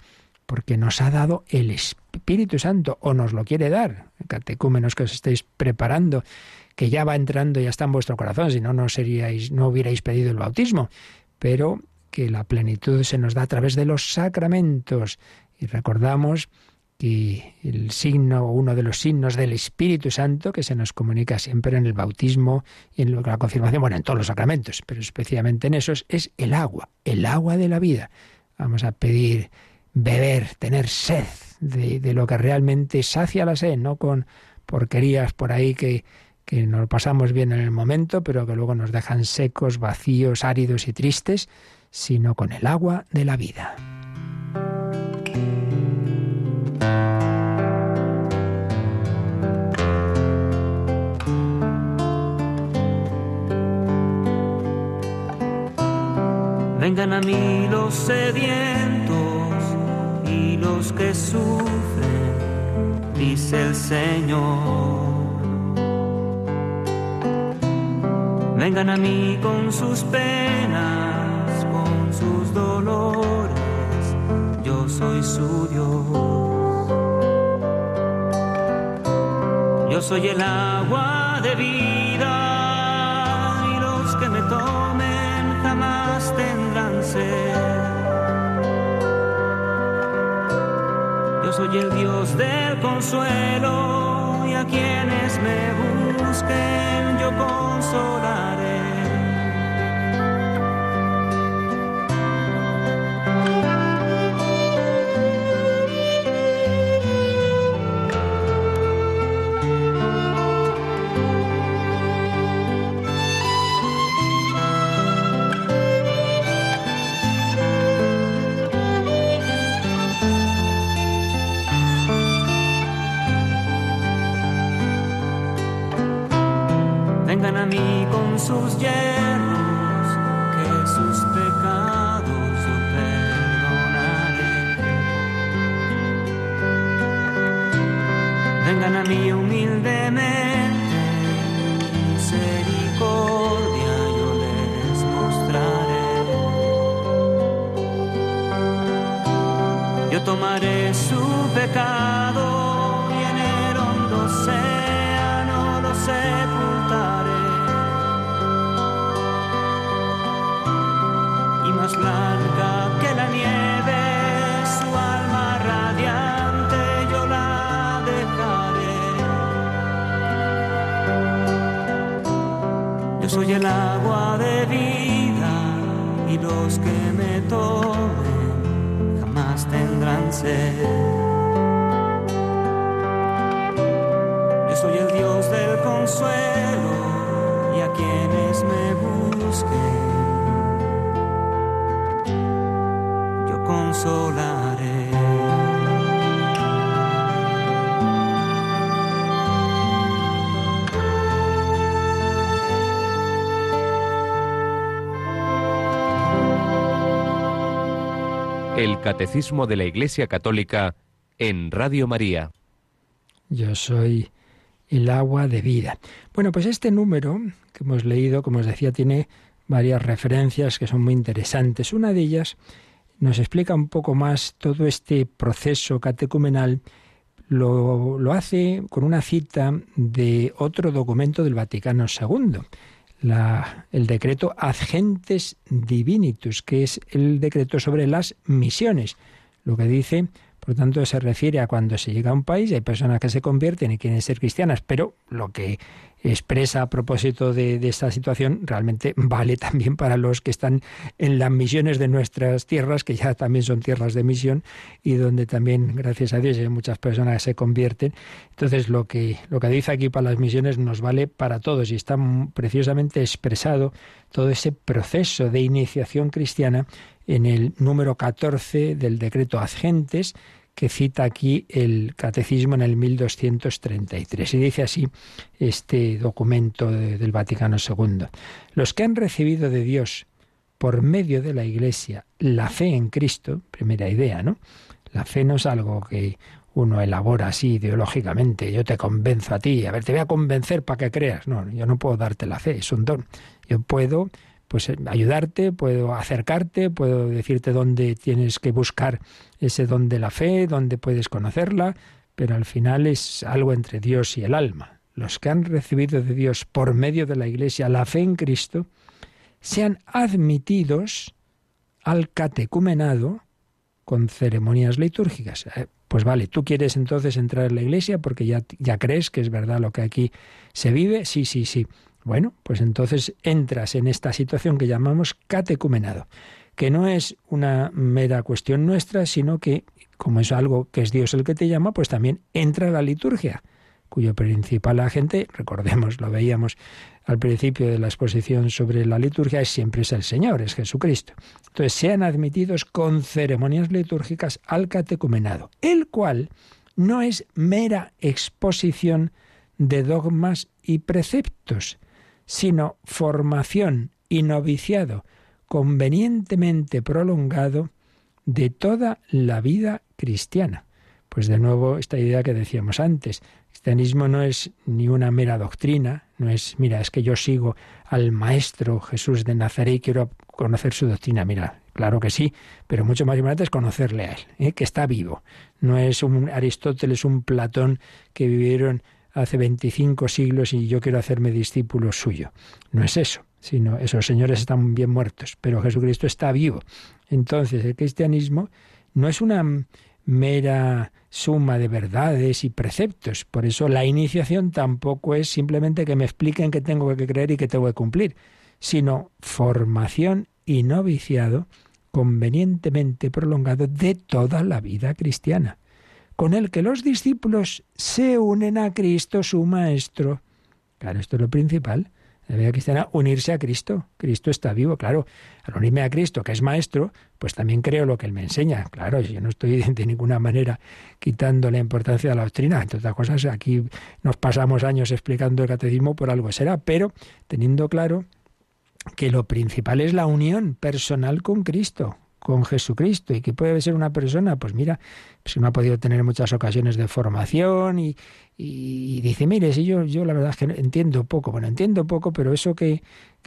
porque nos ha dado el Espíritu Santo o nos lo quiere dar. Catecúmenos que os estáis preparando, que ya va entrando, ya está en vuestro corazón, si no, no seríais, no hubierais pedido el bautismo. Pero que la plenitud se nos da a través de los sacramentos. Y recordamos que el signo, uno de los signos del Espíritu Santo, que se nos comunica siempre en el bautismo y en la confirmación, bueno, en todos los sacramentos, pero especialmente en esos, es el agua, el agua de la vida. Vamos a pedir beber, tener sed de, lo que realmente sacia la sed, no con porquerías por ahí que, que nos pasamos bien en el momento, pero que luego nos dejan secos, vacíos, áridos y tristes, sino con el agua de la vida. Vengan a mí los sedientos los que sufren, dice el Señor. Vengan a mí con sus penas, con sus dolores, yo soy su Dios. Yo soy el agua de vida y los que me tomen jamás tendrán sed. Soy el Dios del consuelo y a quienes me busquen yo consolaré. Yo tomaré su pecado y en el hondo océano lo sepultaré. blanca que la nieve, su alma radiante yo la dejaré. Yo soy el agua de vida y los que me tomen Yo soy el Dios del consuelo y a quienes me busquen consolaré. Catecismo de la Iglesia Católica en Radio María. Yo soy el agua de vida. Bueno, pues este número que hemos leído, como os decía, tiene varias referencias que son muy interesantes. Una de ellas nos explica un poco más todo este proceso catecumenal. Lo, lo hace con una cita de otro documento del Vaticano II, la, el decreto Ad Gentes Divinitus, que es el decreto sobre las misiones. Lo que dice, por tanto, se refiere a cuando se llega a un país, hay personas que se convierten y quieren ser cristianas, pero lo que expresa a propósito de, esta situación realmente vale también para los que están en las misiones de nuestras tierras, que ya también son tierras de misión y donde también, gracias a Dios, hay muchas personas que se convierten. Entonces, lo que, lo que dice aquí para las misiones nos vale para todos y está preciosamente expresado todo ese proceso de iniciación cristiana en el número 14 del decreto Agentes, que cita aquí el catecismo en el 1233. Y dice así este documento del Vaticano II. Los que han recibido de Dios por medio de la Iglesia la fe en Cristo, primera idea, ¿no? La fe no es algo que uno elabora así ideológicamente, yo te convenzo a ti, a ver, te voy a convencer para que creas. No, yo no puedo darte la fe, es un don. Yo puedo pues ayudarte, puedo acercarte, puedo decirte dónde tienes que buscar ese don de la fe, dónde puedes conocerla, pero al final es algo entre Dios y el alma. Los que han recibido de Dios por medio de la Iglesia la fe en Cristo, sean admitidos al catecumenado con ceremonias litúrgicas. Eh, pues vale, tú quieres entonces entrar en la iglesia porque ya, ya crees que es verdad lo que aquí se vive. Sí, sí, sí. Bueno, pues entonces entras en esta situación que llamamos catecumenado, que no es una mera cuestión nuestra, sino que, como es algo que es Dios el que te llama, pues también entra la liturgia, cuyo principal agente, recordemos, lo veíamos al principio de la exposición sobre la liturgia, es siempre es el Señor, es Jesucristo. Entonces sean admitidos con ceremonias litúrgicas al catecumenado, el cual no es mera exposición de dogmas y preceptos, sino formación y noviciado convenientemente prolongado de toda la vida cristiana. Pues de nuevo esta idea que decíamos antes, el cristianismo no es ni una mera doctrina, no es, mira, es que yo sigo al Maestro Jesús de Nazaret y quiero conocer su doctrina. Mira, claro que sí, pero mucho más importante es conocerle a Él, ¿eh? que está vivo. No es un Aristóteles, un Platón que vivieron hace 25 siglos y yo quiero hacerme discípulo suyo. No es eso, sino esos señores están bien muertos, pero Jesucristo está vivo. Entonces el cristianismo no es una mera suma de verdades y preceptos. Por eso la iniciación tampoco es simplemente que me expliquen qué tengo que creer y qué tengo que cumplir, sino formación y noviciado convenientemente prolongado de toda la vida cristiana con el que los discípulos se unen a Cristo su Maestro. Claro, esto es lo principal. La vida cristiana, unirse a Cristo. Cristo está vivo, claro. Al unirme a Cristo, que es Maestro, pues también creo lo que Él me enseña. Claro, yo no estoy (laughs) de ninguna manera quitando la importancia de la doctrina. Entre otras cosas, aquí nos pasamos años explicando el catecismo, por algo será, pero teniendo claro que lo principal es la unión personal con Cristo, con Jesucristo y que puede ser una persona, pues mira, si uno ha podido tener muchas ocasiones de formación y, dice, mire, si yo, yo la verdad es que entiendo poco, bueno, entiendo poco, pero eso que,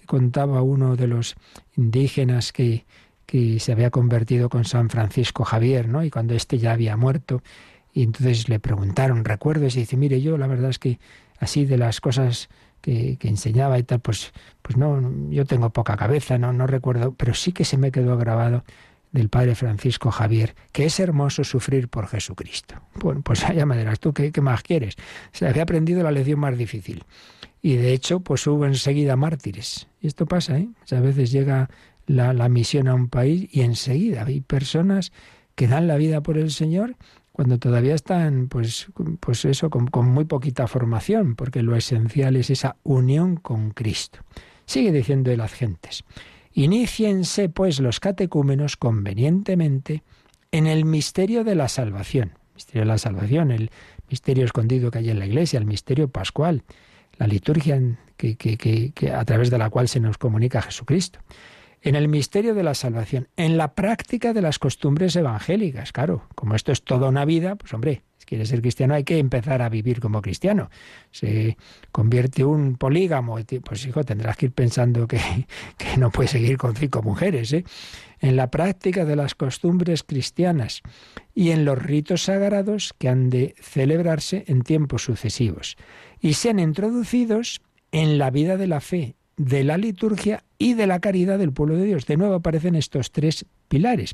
contaba uno de los indígenas que, que se había convertido con San Francisco Javier, ¿no? Y cuando éste ya había muerto, y entonces le preguntaron recuerdos y dice, mire, yo la verdad es que así de las cosas que, enseñaba y tal, pues, pues no, yo tengo poca cabeza, no, no recuerdo, pero sí que se me quedó grabado del padre Francisco Javier, que es hermoso sufrir por Jesucristo. Bueno, pues (laughs) allá me dirás tú, ¿qué, más quieres? Se había aprendido la lección más difícil. Y de hecho, pues hubo enseguida mártires. Y esto pasa, ¿eh? a veces llega la, la misión a un país y enseguida hay personas que dan la vida por el Señor cuando todavía están, pues, pues eso, con, muy poquita formación, porque lo esencial es esa unión con Cristo. Sigue diciendo de las gentes. Iniciense, pues, los catecúmenos convenientemente en el misterio de la salvación. Misterio de la salvación, el misterio escondido que hay en la iglesia, el misterio pascual, la liturgia que, a través de la cual se nos comunica Jesucristo. En el misterio de la salvación, en la práctica de las costumbres evangélicas, claro, como esto es toda una vida, pues hombre, quiere ser cristiano hay que empezar a vivir como cristiano. Se convierte un polígamo, pues hijo, tendrás que ir pensando que, (laughs) no puede seguir con cinco mujeres. ¿eh? En la práctica de las costumbres cristianas y en los ritos sagrados que han de celebrarse en tiempos sucesivos. Y sean introducidos en la vida de la fe, de la liturgia y de la caridad del pueblo de Dios. De nuevo aparecen estos tres pilares.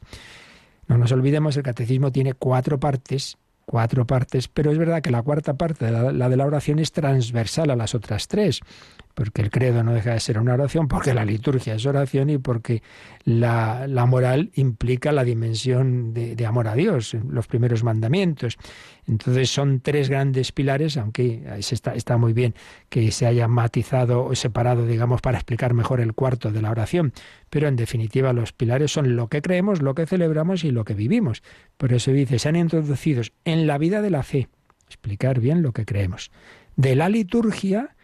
No nos olvidemos, el catecismo tiene cuatro partes cuatro partes, pero es verdad que la cuarta parte, la, de la oración, es transversal a las otras tres, porque el credo no deja de ser una oración, porque la liturgia es oración y porque la, moral implica la dimensión de, amor a Dios, los primeros mandamientos. Entonces son tres grandes pilares, aunque está, está muy bien que se haya matizado o separado, digamos, para explicar mejor el cuarto de la oración, pero en definitiva los pilares son lo que creemos, lo que celebramos y lo que vivimos. Por eso dice, se han introducido en la vida de la fe, explicar bien lo que creemos. De la liturgia,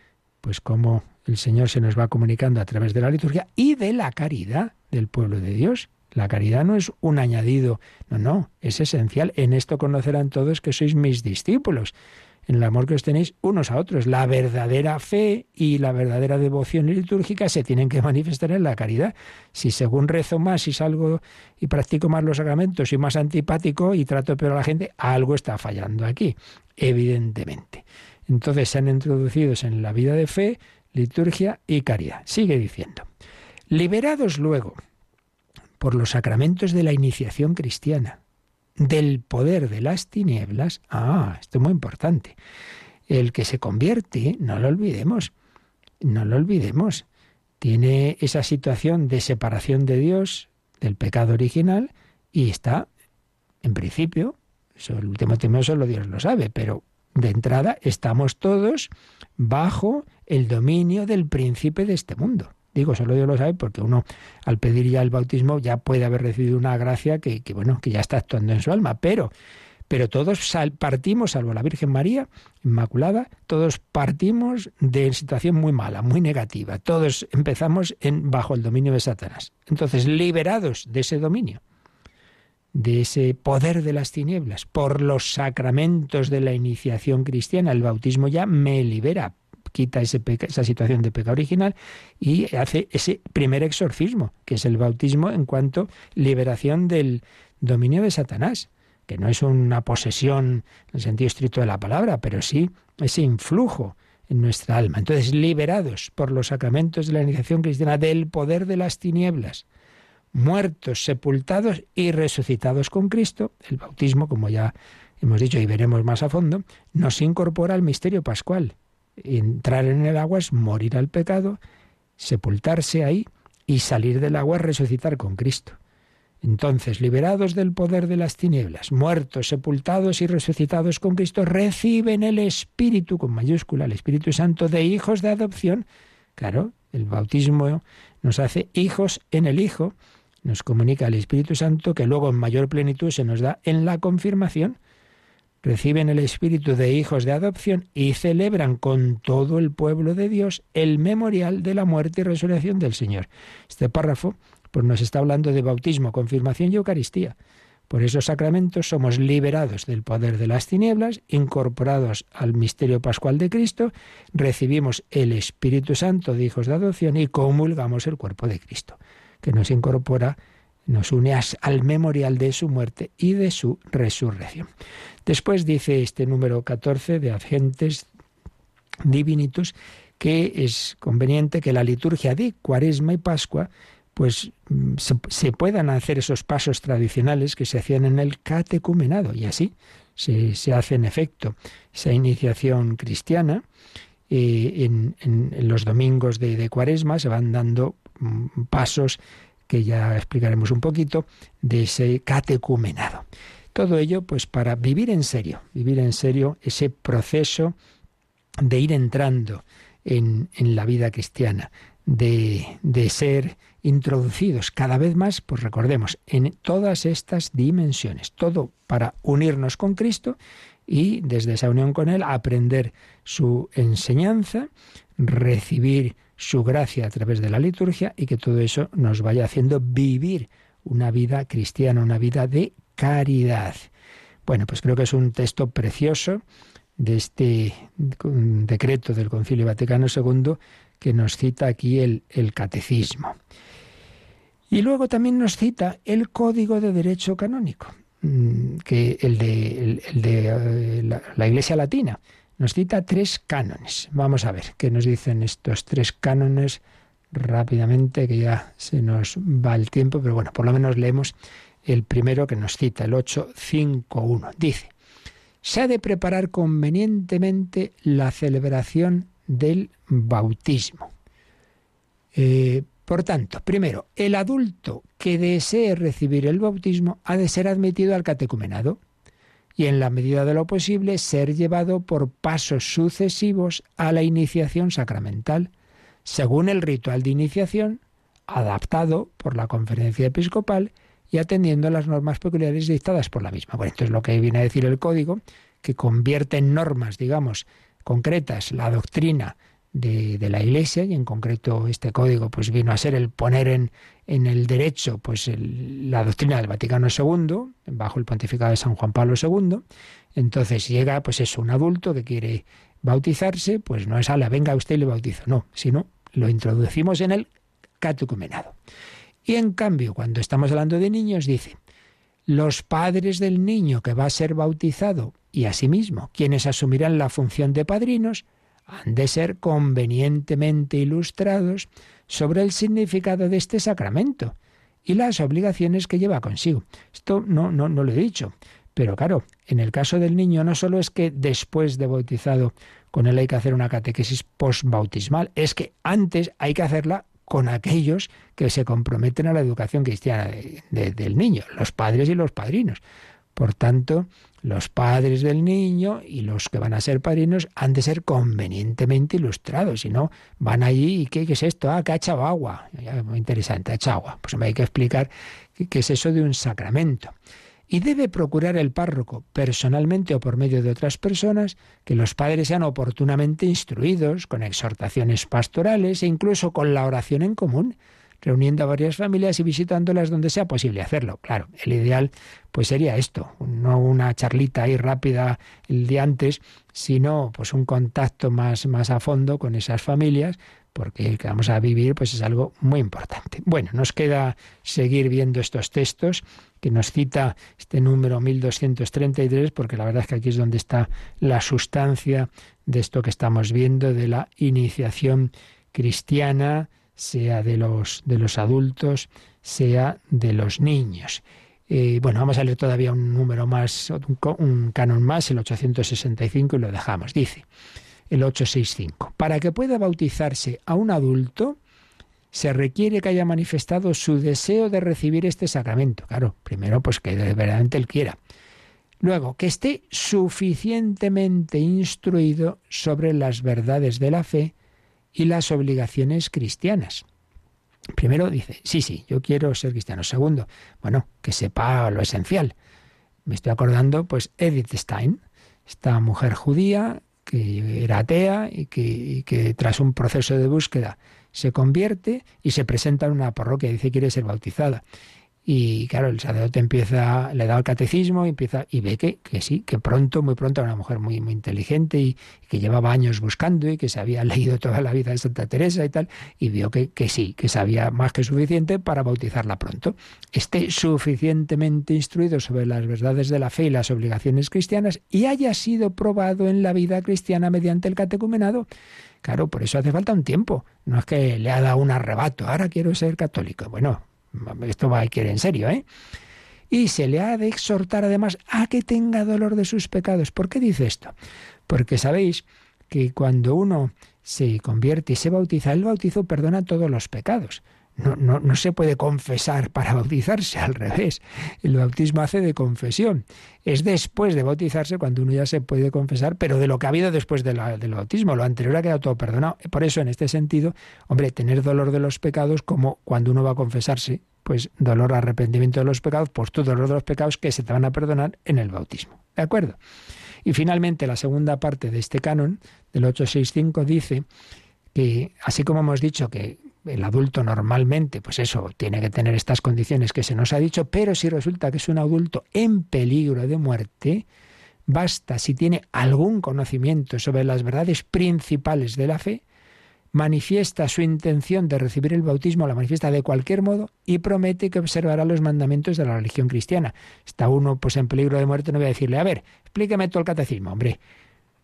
pues como el Señor se nos va comunicando a través de la liturgia, y de la caridad del pueblo de Dios. La caridad no es un añadido, no, no, es esencial. En esto conocerán todos que sois mis discípulos en el amor que os tenéis unos a otros. La verdadera fe y la verdadera devoción litúrgica se tienen que manifestar en la caridad. Si según rezo más y salgo y practico más los sacramentos y más antipático y trato peor a la gente, algo está fallando aquí, evidentemente. Entonces se han introducido en la vida de fe, liturgia y caridad. Sigue diciendo. Liberados luego por los sacramentos de la iniciación cristiana, del poder de las tinieblas, ah, esto es muy importante. El que se convierte, no lo olvidemos, no lo olvidemos, tiene esa situación de separación de Dios, del pecado original, y está, en principio, eso el último tema solo Dios lo sabe, pero de entrada estamos todos bajo el dominio del príncipe de este mundo. Digo, solo Dios lo sabe porque uno al pedir ya el bautismo ya puede haber recibido una gracia que, bueno, que ya está actuando en su alma, pero pero todos partimos, salvo la Virgen María Inmaculada, todos partimos de situación muy mala, muy negativa. Todos empezamos en, bajo el dominio de Satanás. Entonces, liberados de ese dominio, de ese poder de las tinieblas, por los sacramentos de la iniciación cristiana, el bautismo ya me libera, quita ese esa situación de pecado original y hace ese primer exorcismo, que es el bautismo en cuanto liberación del dominio de Satanás, que no es una posesión en el sentido estricto de la palabra, pero sí ese influjo en nuestra alma. Entonces, liberados por los sacramentos de la iniciación cristiana del poder de las tinieblas, muertos, sepultados y resucitados con Cristo, el bautismo, como ya hemos dicho y veremos más a fondo, nos incorpora al misterio pascual entrar en el agua es morir al pecado, sepultarse ahí y salir del agua es resucitar con Cristo. Entonces, liberados del poder de las tinieblas, muertos, sepultados y resucitados con Cristo, reciben el Espíritu, con mayúscula, el Espíritu Santo, de hijos de adopción. Claro, el bautismo nos hace hijos en el Hijo, nos comunica el Espíritu Santo, que luego en mayor plenitud se nos da en la confirmación reciben el espíritu de hijos de adopción y celebran con todo el pueblo de Dios el memorial de la muerte y resurrección del Señor. Este párrafo pues nos está hablando de bautismo, confirmación y Eucaristía. Por esos sacramentos somos liberados del poder de las tinieblas, incorporados al misterio pascual de Cristo, recibimos el Espíritu Santo de hijos de adopción y comulgamos el cuerpo de Cristo, que nos incorpora nos une al memorial de su muerte y de su resurrección. Después dice este número 14 de Agentes Divinitus que es conveniente que la liturgia de Cuaresma y Pascua pues mm, se, puedan hacer esos pasos tradicionales que se hacían en el catecumenado y así se, hace en efecto esa iniciación cristiana eh, en, los domingos de, de Cuaresma se van dando pasos que ya explicaremos un poquito, de ese catecumenado. Todo ello, pues para vivir en serio, vivir en serio ese proceso de ir entrando en, la vida cristiana, de, de, ser introducidos cada vez más, pues recordemos, en todas estas dimensiones, todo para unirnos con Cristo y desde esa unión con Él aprender su enseñanza, recibir su gracia a través de la liturgia y que todo eso nos vaya haciendo vivir una vida cristiana, una vida de caridad. Bueno, pues creo que es un texto precioso de este decreto del Concilio Vaticano II que nos cita aquí el, catecismo. Y luego también nos cita el Código de Derecho Canónico, mm, que el de, de eh, la Iglesia Latina, nos cita tres cánones. Vamos a ver qué nos dicen estos tres cánones rápidamente, que ya se nos va el tiempo, pero bueno, por lo menos leemos el primero que nos cita, el 851. Dice, se ha de preparar convenientemente la celebración del bautismo. Eh, por tanto, primero, el adulto que desee recibir el bautismo ha de ser admitido al catecumenado y en la medida de lo posible ser llevado por pasos sucesivos a la iniciación sacramental, según el ritual de iniciación adaptado por la conferencia episcopal y atendiendo a las normas peculiares dictadas por la misma. Bueno, entonces lo que viene a decir el código, que convierte en normas, digamos, concretas la doctrina de, la Iglesia y en concreto este código pues vino a ser el poner en, en el derecho pues la doctrina del Vaticano II bajo el pontificado de San Juan Pablo II entonces llega pues eso un adulto que quiere bautizarse pues no es ala venga usted y le bautizo no sino lo introducimos en el catecumenado. Y en cambio cuando estamos hablando de niños dice los padres del niño que va a ser bautizado y asimismo quienes asumirán la función de padrinos han de ser convenientemente ilustrados sobre el significado de este sacramento y las obligaciones que lleva consigo. Esto no, no, no lo he dicho, pero claro, en el caso del niño no solo es que después de bautizado con él hay que hacer una catequesis postbautismal, es que antes hay que hacerla con aquellos que se comprometen a la educación cristiana del niño, los padres y los padrinos. Por tanto, los padres del niño y los que van a ser padrinos han de ser convenientemente ilustrados, si no van allí y ¿qué, es esto? Ah, que ha echado agua. muy interesante, ha echado agua. Pues me hay que explicar qué es eso de un sacramento. Y debe procurar el párroco, personalmente o por medio de otras personas, que los padres sean oportunamente instruidos, con exhortaciones pastorales e incluso con la oración en común, reuniendo a varias familias y visitándolas donde sea posible hacerlo. Claro, el ideal pues sería esto, no una charlita ahí rápida el día antes, sino pues un contacto más, más a fondo con esas familias, porque el que vamos a vivir pues es algo muy importante. Bueno, nos queda seguir viendo estos textos que nos cita este número 1233, porque la verdad es que aquí es donde está la sustancia de esto que estamos viendo, de la iniciación cristiana, sea de los, de los adultos, sea de los niños. Eh, bueno, vamos a leer todavía un número más, un, canon más, el 865, y lo dejamos. Dice el 865. Para que pueda bautizarse a un adulto, se requiere que haya manifestado su deseo de recibir este sacramento. Claro, primero, pues que verdaderamente él quiera. Luego, que esté suficientemente instruido sobre las verdades de la fe y las obligaciones cristianas. Primero dice, sí, sí, yo quiero ser cristiano. Segundo, bueno, que sepa lo esencial. Me estoy acordando, pues, Edith Stein, esta mujer judía que era atea y que, tras un proceso de búsqueda se convierte y se presenta en una parroquia, dice quiere ser bautizada. Y claro, el sacerdote empieza, le da el catecismo y empieza, y ve que, que sí, que pronto, muy pronto, una mujer muy, muy inteligente y, que llevaba años buscando y que se había (laughs) leído toda la vida de Santa Teresa y tal, y vio que, que sí, que sabía más que suficiente para bautizarla pronto. Esté suficientemente instruido sobre las verdades de la fe y las obligaciones cristianas y haya sido probado en la vida cristiana mediante el catecumenado. Claro, por eso hace falta un tiempo. No es que le ha dado un arrebato, ahora quiero ser católico. Bueno, esto va a ir en serio, ¿eh? Y se le ha de exhortar además a que tenga dolor de sus pecados. ¿Por qué dice esto? Porque sabéis que cuando uno se convierte y se bautiza, el bautizo perdona todos los pecados. No, no, no, se puede confesar para (laughs) bautizarse, al revés. El bautismo hace de confesión. Es después de bautizarse cuando uno ya se puede confesar, pero de lo que ha habido después del bautismo. Lo anterior ha quedado todo perdonado. Por eso, en este sentido, hombre, tener dolor de los pecados como cuando uno va a confesarse, pues dolor, arrepentimiento de los pecados, pues tu dolor de los pecados que se te van a perdonar en el bautismo. ¿De acuerdo? Y finalmente, la segunda parte de este canon, del 865, dice que, así como hemos dicho que el adulto normalmente, pues eso, tiene que tener estas condiciones que se nos ha dicho, pero si resulta que es un adulto en peligro de muerte, basta si tiene algún conocimiento sobre las verdades principales de la fe, manifiesta su intención de recibir el bautismo, la manifiesta de cualquier modo y promete que observará los mandamientos de la religión cristiana. Está uno pues en peligro de muerte, no voy a decirle, a ver, explíqueme todo el catecismo, hombre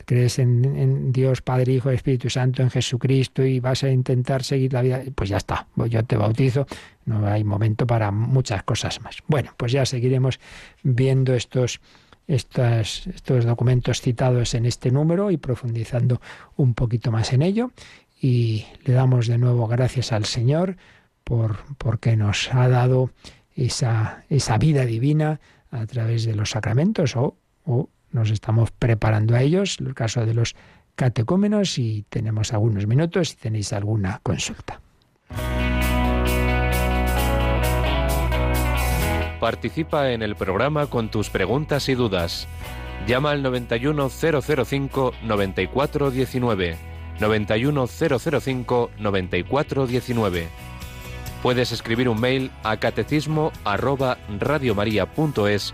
crees en, Dios Padre, Hijo Espíritu Santo, en Jesucristo y vas a intentar seguir la vida, pues ya está, pues yo te bautizo, no hay momento para muchas cosas más. Bueno, pues ya seguiremos viendo estos, estos, documentos citados en este número y profundizando un poquito más en ello. Y le damos de nuevo gracias al Señor por porque nos ha dado esa, esa vida divina a través de los sacramentos o nos estamos preparando a ellos, en el caso de los catecúmenos, y tenemos algunos minutos si tenéis alguna consulta. Participa en el programa con tus preguntas y dudas. Llama al 91005 9419. 91005 9419. Puedes escribir un mail a catecismo arroba radiomaria.es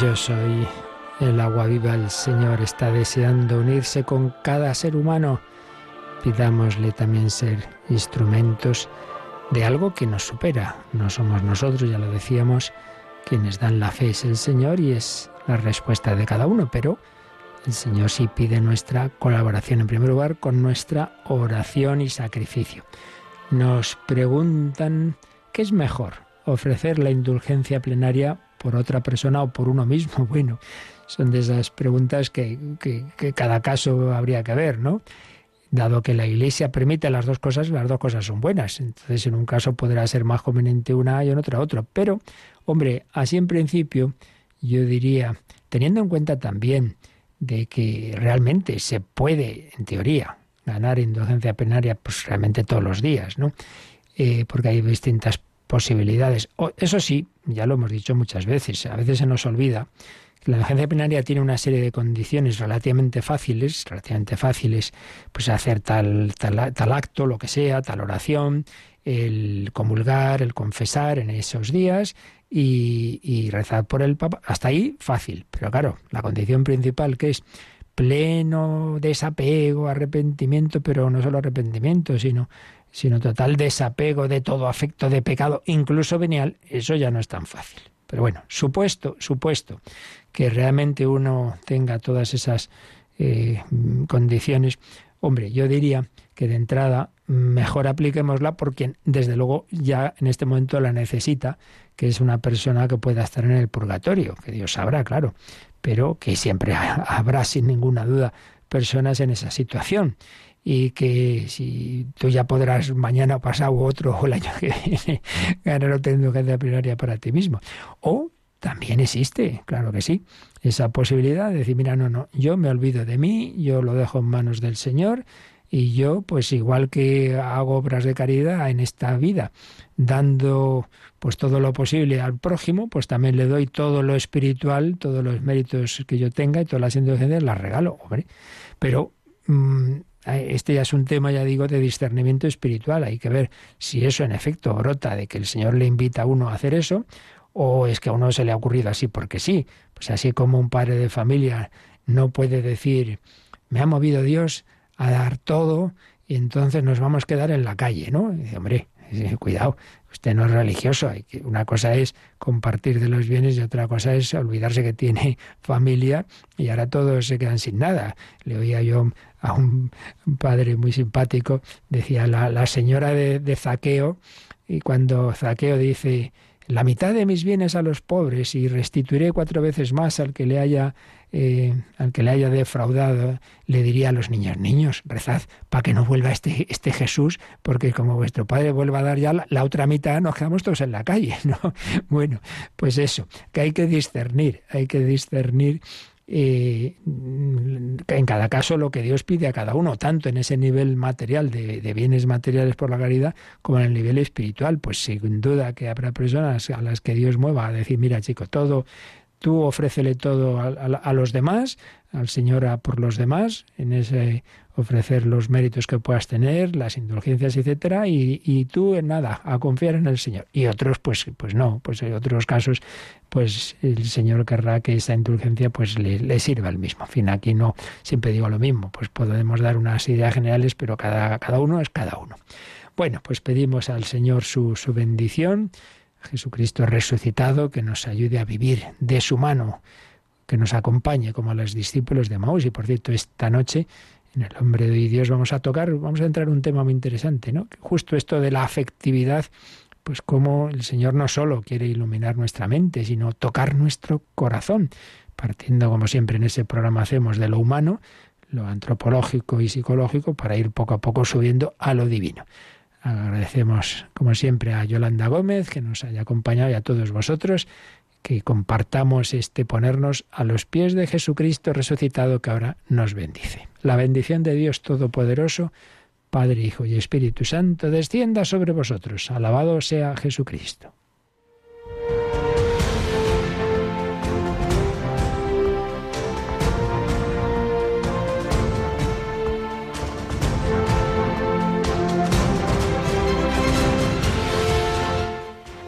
Yo soy el agua viva, el Señor está deseando unirse con cada ser humano. Pidámosle también ser instrumentos de algo que nos supera. No somos nosotros, ya lo decíamos, quienes dan la fe es el Señor y es la respuesta de cada uno, pero el Señor sí pide nuestra colaboración en primer lugar con nuestra oración y sacrificio. Nos preguntan, ¿qué es mejor? ¿Ofrecer la indulgencia plenaria por otra persona o por uno mismo? (laughs) Bueno, son de esas preguntas que, cada caso habría que ver, ¿no? Dado que la Iglesia permite las dos cosas, las dos cosas son buenas. Entonces, en un caso podrá ser más conveniente una y en otro otro. Pero, hombre, así en principio, yo diría, teniendo en cuenta también de que realmente se puede, en teoría, ganar indulgencia penaria pues realmente todos los días, ¿no? Eh, porque hay distintas posibilidades. eso sí, ya lo hemos dicho muchas veces, a veces se nos olvida que la indulgencia plenaria tiene una serie de condiciones relativamente fáciles, relativamente fáciles, pues hacer tal, tal, tal acto, lo que sea, tal oración, el comulgar, el confesar en esos días, y, y rezad por el Papa. Hasta ahí fácil, pero claro, la condición principal que es pleno desapego, arrepentimiento, pero no solo arrepentimiento, sino, sino total desapego de todo afecto de pecado, incluso venial, eso ya no es tan fácil. Pero bueno, supuesto, supuesto que realmente uno tenga todas esas eh, condiciones, hombre, yo diría que de entrada mejor apliquémosla por quien desde luego ya en este momento la necesita, que es una persona que pueda estar en el purgatorio, que Dios sabrá, claro, pero que siempre habrá sin ninguna duda personas en esa situación y que si tú ya podrás mañana pasado u otro o el año que viene (laughs) ganar otra indulgencia primaria para ti mismo. O también existe, claro que sí, esa posibilidad de decir, mira, no, no, yo me olvido de mí, yo lo dejo en manos del Señor y yo, pues igual que hago obras de caridad en esta vida, dando pues todo lo posible al prójimo, pues también le doy todo lo espiritual, todos los méritos que yo tenga y todas las indulgencias las regalo, hombre. Pero mm, este ya es un tema, ya digo, de discernimiento espiritual. Hay que ver si eso en efecto brota de que el Señor le invita a uno a hacer eso, o es que a uno se le ha ocurrido así porque sí. Pues así como un padre de familia no puede decir, me ha movido Dios a dar todo y entonces nos vamos a quedar en la calle, ¿no? dice, hombre, cuidado, usted no es religioso. Una cosa es compartir de los bienes y otra cosa es olvidarse que tiene (laughs) familia y ahora todos se quedan sin nada. Le oía yo a un padre muy simpático, decía la, señora de Zaqueo, y cuando Zaqueo dice, la mitad de mis bienes a los pobres y restituiré cuatro veces más al que le haya eh, al que le haya defraudado, le diría a los niños, niños, rezad para que no vuelva este, este Jesús, porque como vuestro padre vuelva a dar ya la, otra mitad, nos quedamos todos en la calle, (laughs) ¿no? Bueno, pues eso, que hay que discernir, hay que discernir eh, en cada caso lo que Dios pide a cada uno, tanto en ese nivel material de, de, bienes materiales por la caridad como en el nivel espiritual. Pues sin duda que habrá personas a las que Dios mueva a decir, mira chico, todo, Tú ofrécele todo a, los demás, al Señor a por los demás, en ese ofrecer los méritos que puedas tener, las indulgencias, etcétera, y, y, tú en nada, a confiar en el Señor. Y otros, pues, pues no, pues en otros casos, pues el Señor querrá que esa indulgencia pues le, sirva al mismo. En fin, aquí no siempre digo lo mismo, pues podemos dar unas ideas generales, pero cada, cada uno es cada uno. Bueno, pues pedimos al Señor su, su bendición Jesucristo resucitado, que nos ayude a vivir de su mano, que nos acompañe como a los discípulos de Maús. Y por cierto, esta noche en el hombre de Dios vamos a tocar, vamos a entrar en un tema muy interesante, ¿no? Justo esto de la afectividad, pues como el Señor no solo quiere iluminar nuestra mente, sino tocar nuestro corazón, partiendo como siempre en ese programa hacemos de lo humano, lo antropológico y psicológico, para ir poco a poco subiendo a lo divino. Agradecemos, como siempre, a Yolanda Gómez que nos haya acompañado y a todos vosotros que compartamos este ponernos a los pies de Jesucristo resucitado que ahora nos bendice. La bendición de Dios Todopoderoso, Padre, Hijo y Espíritu Santo, descienda sobre vosotros. Alabado sea Jesucristo.